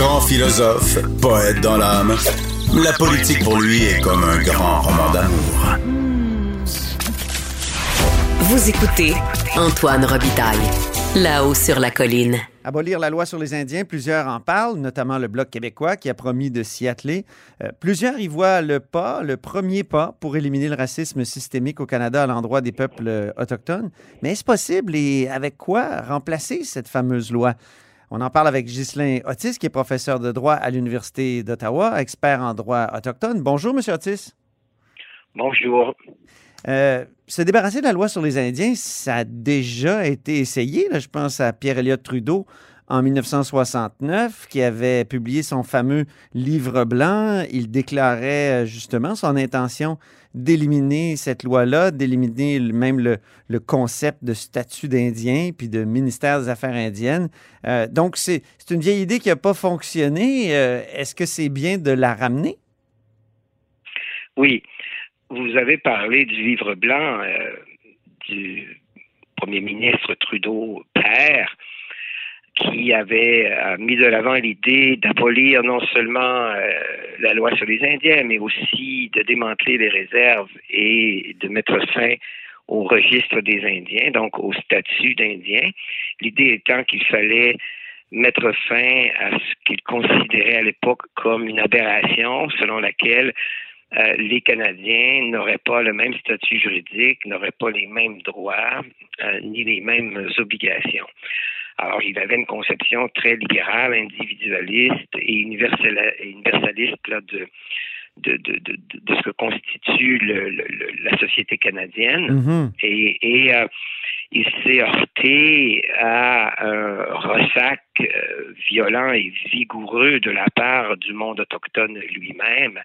Grand philosophe, poète dans l'âme, la politique pour lui est comme un grand roman d'amour. Vous écoutez Antoine Robitaille, là-haut sur la colline. Abolir la loi sur les Indiens, plusieurs en parlent, notamment le Bloc québécois qui a promis de s'y atteler. Euh, plusieurs y voient le pas, le premier pas pour éliminer le racisme systémique au Canada à l'endroit des peuples autochtones. Mais est-ce possible et avec quoi remplacer cette fameuse loi? On en parle avec Ghislain Otis, qui est professeur de droit à l'Université d'Ottawa, expert en droit autochtone. Bonjour, M. Otis. Bonjour. Euh, se débarrasser de la loi sur les Indiens, ça a déjà été essayé. Là, je pense à Pierre Elliott Trudeau en 1969, qui avait publié son fameux livre blanc. Il déclarait euh, justement son intention d'éliminer cette loi-là, d'éliminer même le, concept de statut d'Indien puis de ministère des Affaires indiennes. Euh, donc, c'est une vieille idée qui n'a pas fonctionné. Euh, Est-ce que c'est bien de la ramener? Oui. Vous avez parlé du livre blanc du premier ministre Trudeau père qui avait euh, mis de l'avant l'idée d'abolir non seulement euh, la loi sur les Indiens, mais aussi de démanteler les réserves et de mettre fin au registre des Indiens, donc au statut d'Indien. L'idée étant qu'il fallait mettre fin à ce qu'il considérait à l'époque comme une aberration selon laquelle euh, les Canadiens n'auraient pas le même statut juridique, n'auraient pas les mêmes droits, euh, ni les mêmes obligations. Alors, il avait une conception très libérale, individualiste et universaliste là, de, de, de, de, de, ce que constitue le, le, la société canadienne. Mm-hmm. Et, et euh, il s'est heurté à un ressac euh, violent et vigoureux de la part du monde autochtone lui-même.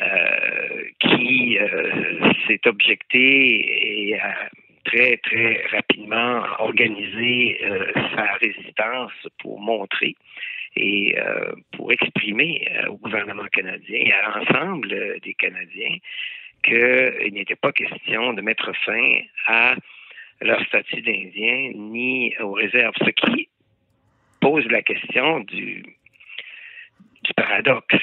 Euh, qui euh, s'est objecté et a très, très rapidement organisé euh, sa résistance pour montrer et euh, pour exprimer au gouvernement canadien et à l'ensemble des Canadiens qu'il n'était pas question de mettre fin à leur statut d'Indien ni aux réserves. Ce qui pose la question du, du paradoxe.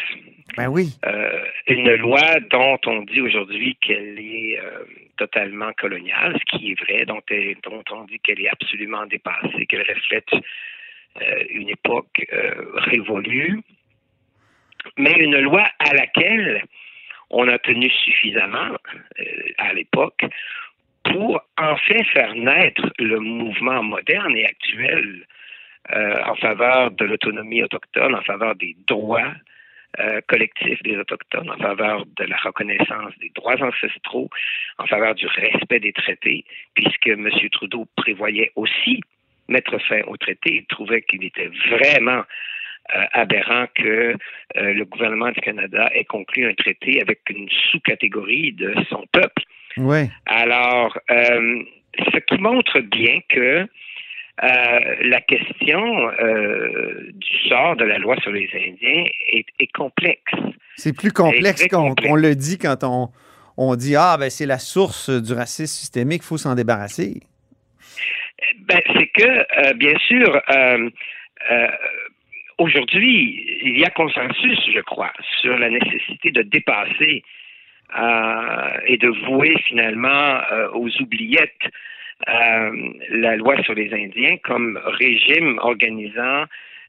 Ben oui. Euh, une loi dont on dit aujourd'hui qu'elle est euh, totalement coloniale, ce qui est vrai, dont, elle, dont on dit qu'elle est absolument dépassée, qu'elle reflète euh, une époque révolue, mais une loi à laquelle on a tenu suffisamment à l'époque pour en fait faire naître le mouvement moderne et actuel euh, en faveur de l'autonomie autochtone, en faveur des droits euh, collectifs des Autochtones, en faveur de la reconnaissance des droits ancestraux, en faveur du respect des traités, puisque M. Trudeau prévoyait aussi mettre fin au traité. Il trouvait qu'il était vraiment euh, aberrant que euh, le gouvernement du Canada ait conclu un traité avec une sous-catégorie de son peuple. Ouais. Alors, ce qui montre bien que euh, la question euh, du sort de la loi sur les Indiens est, est complexe. C'est plus complexe qu'on qu le dit quand on, on dit Ah, ben c'est la source du racisme systémique, il faut s'en débarrasser. Ben, c'est que, euh, bien sûr, aujourd'hui, il y a consensus, je crois, sur la nécessité de dépasser et de vouer finalement aux oubliettes euh, la loi sur les Indiens comme régime organisant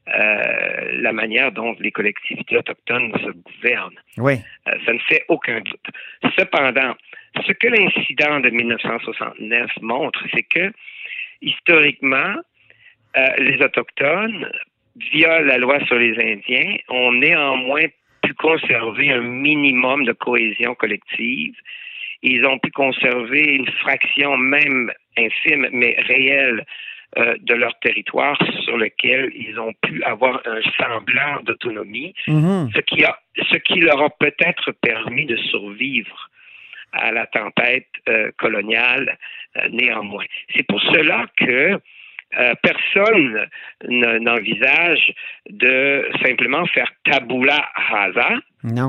euh, la manière dont les collectivités autochtones se gouvernent. Oui. Euh, ça ne fait aucun doute. Cependant, ce que l'incident de 1969 montre, c'est que historiquement, les Autochtones, via la loi sur les Indiens, ont néanmoins pu conserver un minimum de cohésion collective. Ils ont pu conserver une fraction même infime, mais réelle, euh, de leur territoire sur lequel ils ont pu avoir un semblant d'autonomie, Mhm. ce, qui a, ce qui leur a peut-être permis de survivre à la tempête euh, coloniale euh, néanmoins. C'est pour cela que euh, personne ne- n'envisage de simplement faire tabula rasa,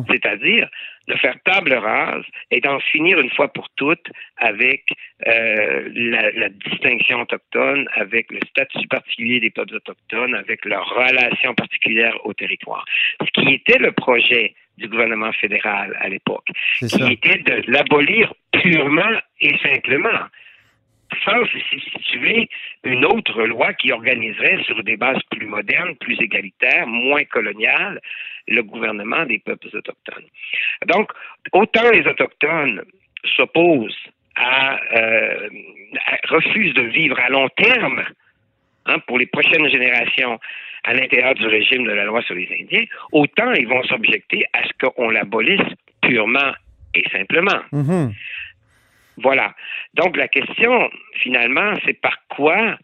c'est-à-dire de faire table rase et d'en finir une fois pour toutes avec euh, la, la distinction autochtone, avec le statut particulier des peuples autochtones, avec leur relation particulière au territoire. Ce qui était le projet du gouvernement fédéral à l'époque, qui ça. était de l'abolir purement et simplement sans substituer une autre loi qui organiserait sur des bases plus modernes, plus égalitaires, moins coloniales, le gouvernement des peuples autochtones. Donc, autant les Autochtones s'opposent à, euh, refusent de vivre à long terme hein, pour les prochaines générations à l'intérieur du régime de la loi sur les Indiens, autant ils vont s'objecter à ce qu'on l'abolisse purement et simplement. Mhm. Voilà. Donc la question, finalement, c'est par quoi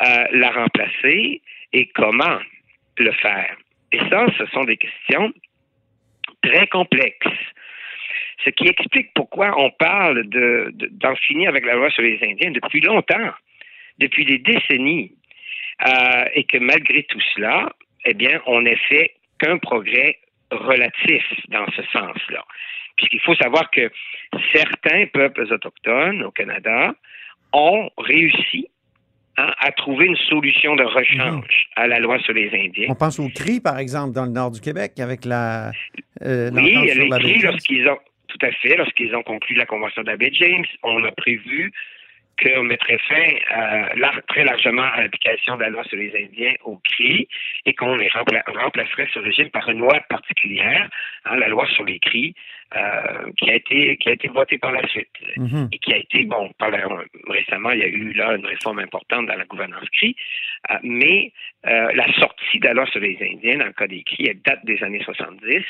euh, la remplacer et comment le faire? Et ça, ce sont des questions très complexes. Ce qui explique pourquoi on parle de, de- d'en finir avec la loi sur les Indiens depuis longtemps, depuis des décennies, euh, et que malgré tout cela, eh bien, on n'a fait qu'un progrès relatif dans ce sens-là. Puisqu'il faut savoir que certains peuples autochtones au Canada ont réussi hein, à trouver une solution de rechange à la loi sur les Indiens. On pense au CRI, par exemple, dans le nord du Québec, avec la. euh, Oui, écrit James. lorsqu'ils ont, tout à fait, lorsqu'ils ont conclu la Convention d'Abbé James, on a prévu qu'on mettrait fin très largement à l'application de la loi sur les Indiens au CRI et qu'on les rempla- remplacerait ce régime par une loi particulière, hein, la loi sur les CRI, euh, qui a été qui a été votée par la suite Mhm. et qui a été, bon, par la- récemment, il y a eu là une réforme importante dans la gouvernance CRI, euh, mais euh, la sortie de la loi sur les Indiens, dans le cas des CRI, elle date des années 70.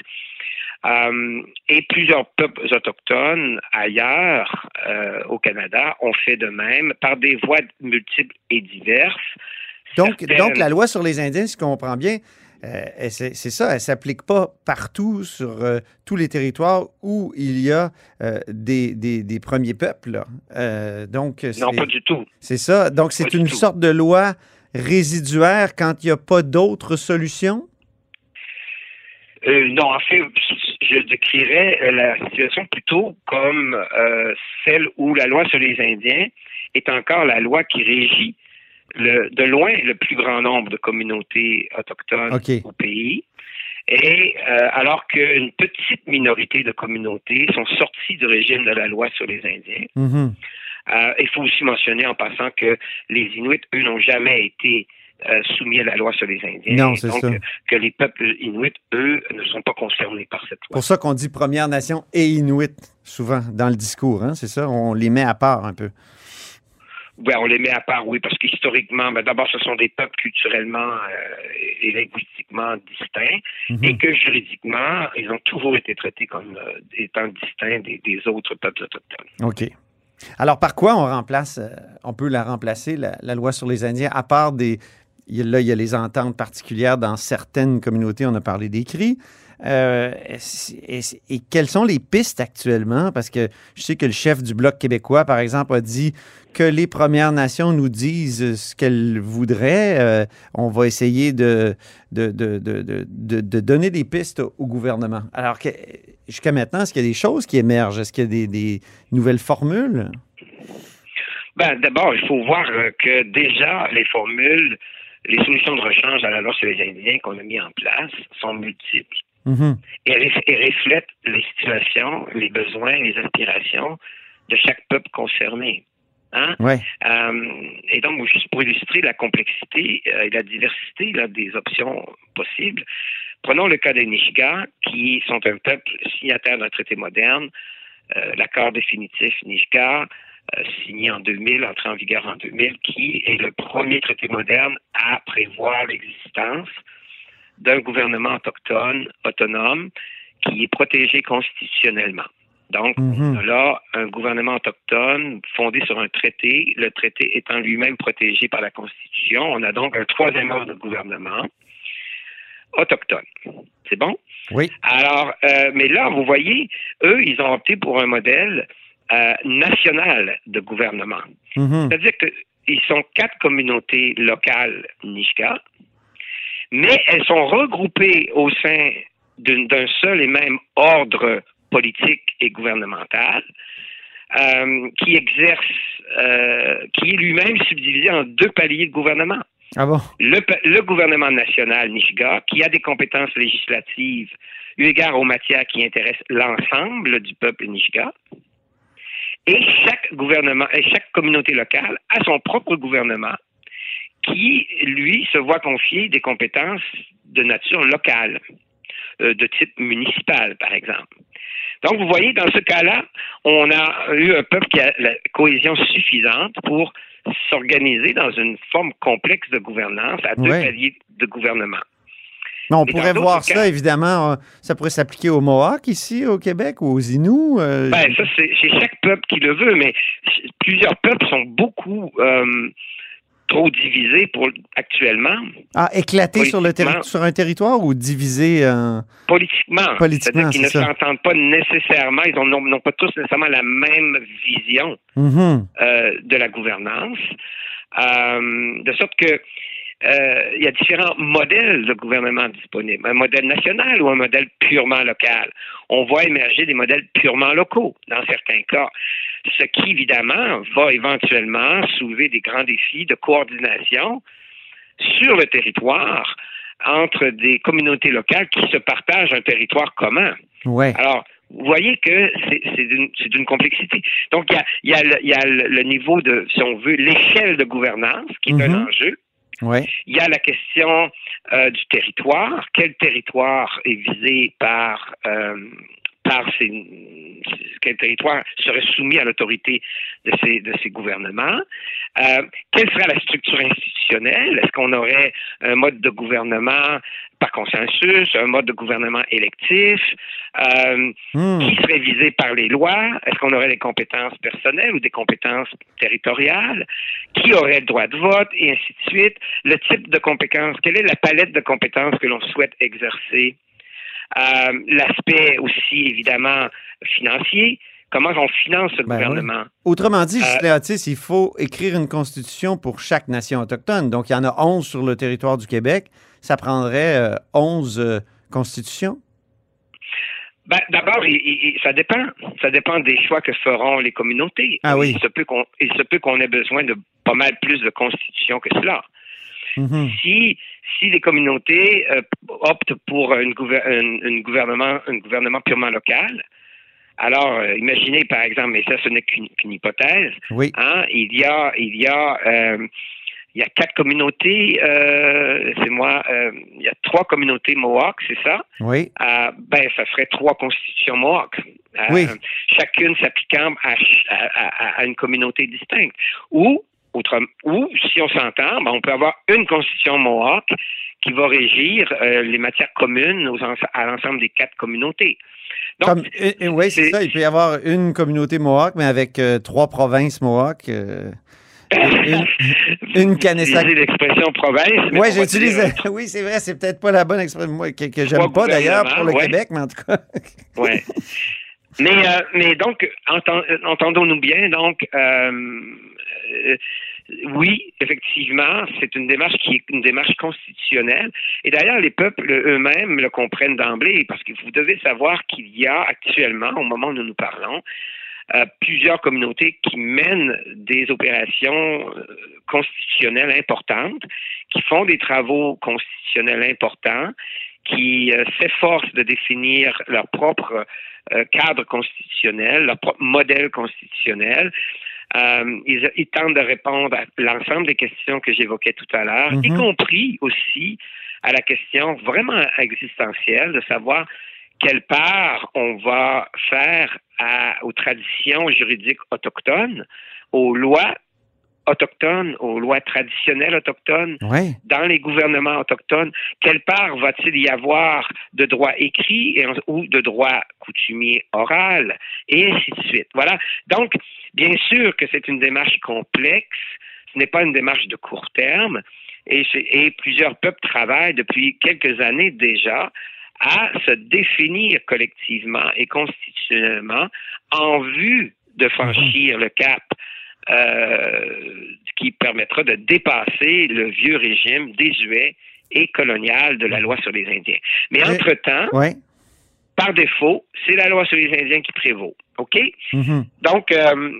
Euh, et plusieurs peuples autochtones ailleurs euh, au Canada ont fait de même par des voies multiples et diverses. Donc, Certaines- donc, la loi sur les Indiens, si je comprends bien, euh, c'est ça, elle ne s'applique pas partout sur euh, tous les territoires où il y a euh, des, des- des premiers peuples. donc, Non, pas du tout. c'est ça. Donc, c'est une sorte de loi résiduaire quand il n'y a pas d'autres solutions? Non, en fait, je décrirais euh, la situation plutôt comme euh, celle où la loi sur les Indiens est encore la loi qui régit le, de loin le plus grand nombre de communautés autochtones au pays. Et euh, alors qu'une petite minorité de communautés sont sorties du régime de la loi sur les Indiens, Mhm. euh, il faut aussi mentionner en passant que les Inuits, eux, n'ont jamais été euh, soumis à la loi sur les Indiens. Non, c'est donc, ça. que les peuples Inuits, eux, ne sont pas concernés par cette loi. pour ça qu'on dit Première Nation et Inuit, souvent, dans le discours. Hein, c'est ça? On les met à part un peu. Ouais, on les met à part, oui, parce qu'historiquement, ben, d'abord, ce sont des peuples culturellement euh, et linguistiquement distincts, Mhm. et que juridiquement, ils ont toujours été traités comme euh, étant distincts des, des autres peuples autochtones. OK. Alors, par quoi on remplace, euh, on peut la remplacer, la, la loi sur les Indiens, à part des. Là, il y a les ententes particulières dans certaines communautés, on a parlé des cris. Euh, et, quelles sont les pistes actuellement? Parce que je sais que le chef du Bloc québécois, par exemple, a dit que les Premières Nations nous disent ce qu'elles voudraient. Euh, on va essayer de, de, de, de, de- donner des pistes au gouvernement. Alors, jusqu'à maintenant, est-ce qu'il y a des choses qui émergent? Est-ce qu'il y a des, des nouvelles formules? Ben, d'abord, il faut voir euh, que déjà, les formules, les solutions de rechange à la loi sur les Indiens qu'on a mis en place sont multiples. Mhm. et, ref- et reflète les situations, les besoins, les aspirations de chaque peuple concerné. Hein? Ouais. Euh, et donc, juste pour illustrer la complexité euh, et la diversité là, des options possibles, prenons le cas des Nishiga, qui sont un peuple signataire d'un traité moderne, euh, l'accord définitif Nishiga, signé en 2000, entré en vigueur en 2000, qui est le premier traité moderne à prévoir l'existence d'un gouvernement autochtone, autonome, qui est protégé constitutionnellement. Donc, Mhm. on a là un gouvernement autochtone fondé sur un traité, le traité étant lui-même protégé par la Constitution. On a donc un troisième ordre de gouvernement autochtone. C'est bon? Oui. Alors, euh, mais là, vous voyez, eux, ils ont opté pour un modèle euh, national de gouvernement. Mhm. C'est-à-dire qu'ils sont quatre communautés locales Nishka, mais elles sont regroupées au sein d'un seul et même ordre politique et gouvernemental euh, qui exerce, euh, qui est lui-même subdivisé en deux paliers de gouvernement. Ah bon? Le, le gouvernement national Nishiga, qui a des compétences législatives eu égard aux matières qui intéressent l'ensemble du peuple Nishiga, et chaque gouvernement, et chaque communauté locale a son propre gouvernement qui, lui, se voit confier des compétences de nature locale, euh, de type municipal, par exemple. Donc, vous voyez, dans ce cas-là, on a eu un peuple qui a la cohésion suffisante pour s'organiser dans une forme complexe de gouvernance à deux Ouais. paliers de gouvernement. On Et pourrait voir cas- ça, évidemment, euh, ça pourrait s'appliquer aux Mohawks ici, au Québec, ou aux Inuits. euh, Ben, ça, c'est chaque peuple qui le veut, mais plusieurs peuples sont beaucoup euh, trop divisés pour actuellement, ah, éclatés sur, le un territoire ou divisés en... politiquement. Politiquement, C'est-à-dire qu'ils ne s'entendent pas nécessairement, ils ont- n'ont pas tous nécessairement la même vision Mhm. euh, de la gouvernance, de sorte que euh, il y a différents modèles de gouvernement disponibles. Un modèle national ou un modèle purement local. On voit émerger des modèles purement locaux dans certains cas, ce qui évidemment va éventuellement soulever des grands défis de coordination sur le territoire entre des communautés locales qui se partagent un territoire commun. Ouais. Alors, vous voyez que c'est d'une complexité. Donc, il y a, il y a le- il y a le, le niveau de, si on veut, l'échelle de gouvernance qui est Mhm. un enjeu. Il y a la question euh, du territoire. Quel territoire est visé par euh, par ces quel territoire serait soumis à l'autorité de ces de ces gouvernements Euh, Quelle serait la structure institutionnelle? Est-ce qu'on aurait un mode de gouvernement par consensus, un mode de gouvernement électif? Euh, Hmm. qui serait visé par les lois? Est-ce qu'on aurait des compétences personnelles ou des compétences territoriales? Qui aurait le droit de vote? Et ainsi de suite. Le type de compétences, quelle est la palette de compétences que l'on souhaite exercer? Euh, L'aspect aussi, évidemment, financier. Comment on finance ce Ben gouvernement? Autrement dit, Euh, Otis, il faut écrire une constitution pour chaque nation autochtone. Donc, il y en a 11 sur le territoire du Québec. Ça prendrait euh, 11 euh, constitutions? Ben, D'abord, ça dépend. Ça dépend des choix que feront les communautés. Ah oui. Il se peut qu'on qu'on ait besoin de pas mal plus de constitutions que cela. Mhm. Si si les communautés euh, optent pour une, gouver- une- une gouvernement un gouvernement purement local, alors euh, imaginez par exemple, mais ça ce n'est qu'une hypothèse, Oui. hein, il y a il y a euh, il y a quatre communautés, euh, c'est moi, il y a trois communautés Mohawks, c'est ça? Oui. Ben, ça ferait trois constitutions Mohawk. Oui. Chacune s'appliquant à, ch- à- à- à une communauté distincte. Ou, autrement, ou si on s'entend, ben, on peut avoir une constitution Mohawk qui va régir euh, les matières communes aux à l'ensemble des quatre communautés. Donc, Comme, oui, c'est ça. Il peut y avoir une communauté Mohawk, mais avec euh, trois provinces Mohawk. euh, une- une Utilisez l'expression province. mais Oui, j'utilise. Oui, c'est vrai, c'est peut-être pas la bonne expression que, que j'aime pas d'ailleurs pour le ouais. Québec, mais en tout cas. Ouais. Mais, euh, mais donc, entend- entendons-nous bien, donc, euh, euh, oui, effectivement, c'est une démarche qui est une démarche constitutionnelle. Et d'ailleurs, les peuples eux-mêmes le comprennent d'emblée, parce que vous devez savoir qu'il y a actuellement, au moment où nous nous parlons, euh, plusieurs communautés qui mènent des opérations euh, constitutionnelles importantes, qui font des travaux constitutionnels importants, qui s'efforcent de définir leur propre cadre constitutionnel, leur propre modèle constitutionnel. Euh, ils, ils, tentent de répondre à l'ensemble des questions que j'évoquais tout à l'heure, y Mhm. compris aussi à la question vraiment existentielle de savoir quelle part on va faire à- aux traditions juridiques autochtones, aux lois autochtones, aux lois traditionnelles autochtones, dans les gouvernements autochtones, quelle part va-t-il y avoir de droit écrit et ou de droit coutumier oral, et ainsi de suite. Voilà. Donc, bien sûr que c'est une démarche complexe, ce n'est pas une démarche de court terme, et, et plusieurs peuples travaillent depuis quelques années déjà à se définir collectivement et constitutionnellement en vue de franchir le cap qui permettra de dépasser le vieux régime désuet et colonial de la loi sur les Indiens. Mais entre-temps, par défaut, c'est la loi sur les Indiens qui prévaut. OK? Mhm. Donc, euh,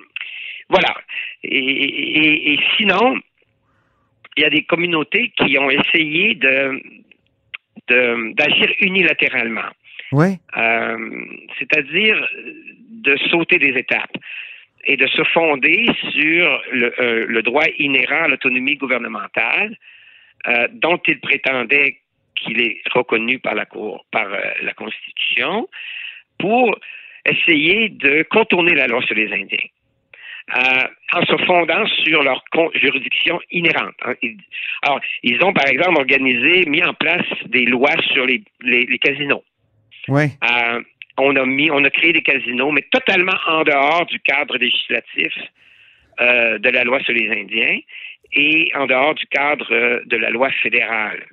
voilà. Et, et- et sinon, il y a des communautés qui ont essayé de- d'agir unilatéralement, Oui. Euh, c'est-à-dire de sauter des étapes et de se fonder sur le, euh, le droit inhérent à l'autonomie gouvernementale, euh, dont ils prétendaient qu'il est reconnu par la Cour, par euh, la Constitution, pour essayer de contourner la loi sur les Indiens. En se fondant sur leur juridiction inhérente. hein. Alors, ils ont, par exemple, organisé, mis en place des lois sur les, les- les casinos. Oui. Euh, on a mis, on a créé des casinos, mais totalement en dehors du cadre législatif euh, de la loi sur les Indiens et en dehors du cadre euh, de la loi fédérale.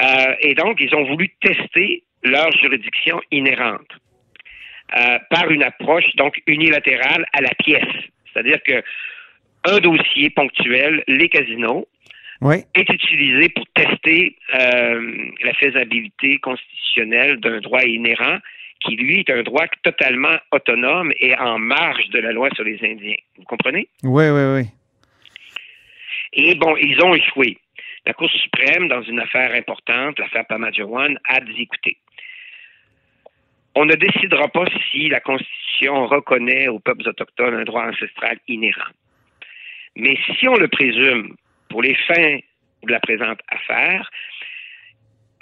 Euh, et donc, ils ont voulu tester leur juridiction inhérente euh, par une approche donc unilatérale à la pièce, c'est-à-dire que un dossier ponctuel, les casinos, Oui. est utilisé pour tester euh, la faisabilité constitutionnelle d'un droit inhérent qui, lui, est un droit totalement autonome et en marge de la loi sur les Indiens. Vous comprenez? Oui, oui, oui. Et bon, ils ont échoué. La Cour suprême, dans une affaire importante, l'affaire Pamajuan, a dit, écoutez, on ne décidera pas si la Constitution reconnaît aux peuples autochtones un droit ancestral inhérent. Mais si on le présume pour les fins de la présente affaire,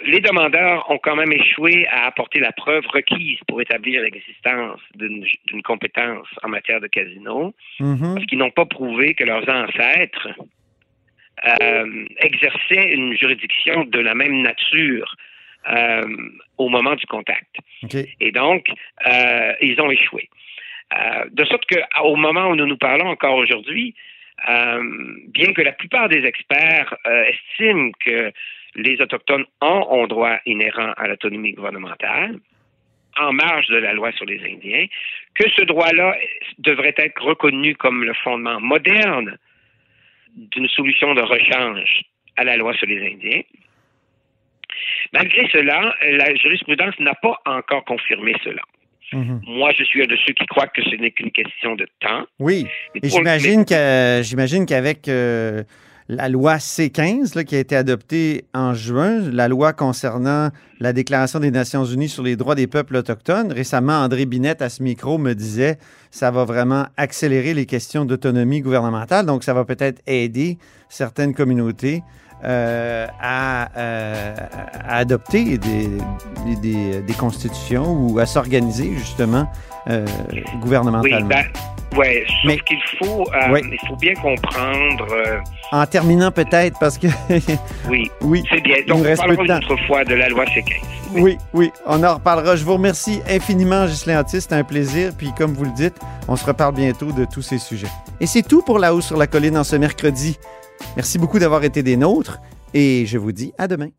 les demandeurs ont quand même échoué à apporter la preuve requise pour établir l'existence d'une compétence en matière de casino, Mhm. parce qu'ils n'ont pas prouvé que leurs ancêtres euh, exerçaient une juridiction de la même nature euh, au moment du contact. Et donc, euh, ils ont échoué. De sorte qu'au moment où nous nous parlons encore aujourd'hui, bien que la plupart des experts estiment que les Autochtones ont un droit inhérent à l'autonomie gouvernementale, en marge de la loi sur les Indiens, que ce droit-là devrait être reconnu comme le fondement moderne d'une solution de rechange à la loi sur les Indiens. Malgré cela, la jurisprudence n'a pas encore confirmé cela. Mhm. Moi, je suis un de ceux qui croient que ce n'est qu'une question de temps. Oui. Et j'imagine qu'avec euh, la loi C15 là, qui a été adoptée en juin, la loi concernant la Déclaration des Nations Unies sur les droits des peuples autochtones, récemment André Binette à ce micro me disait ça va vraiment accélérer les questions d'autonomie gouvernementale, donc ça va peut-être aider certaines communautés euh, à, euh, à adopter des, des, constitutions ou à s'organiser justement euh, Oui, gouvernementalement. ben, ouais, sauf Mais- qu'il faut, Oui. il faut bien comprendre, En terminant peut-être, parce que oui, oui, c'est bien. Donc, on parlera de une autre fois de la loi C15. oui, oui, on en reparlera. Je vous remercie infiniment, Ghislain Antis. C'était un plaisir. Puis, comme vous le dites, on se reparle bientôt de tous ces sujets. Et c'est tout pour La Haut sur la Colline en ce mercredi. Merci beaucoup d'avoir été des nôtres et je vous dis à demain.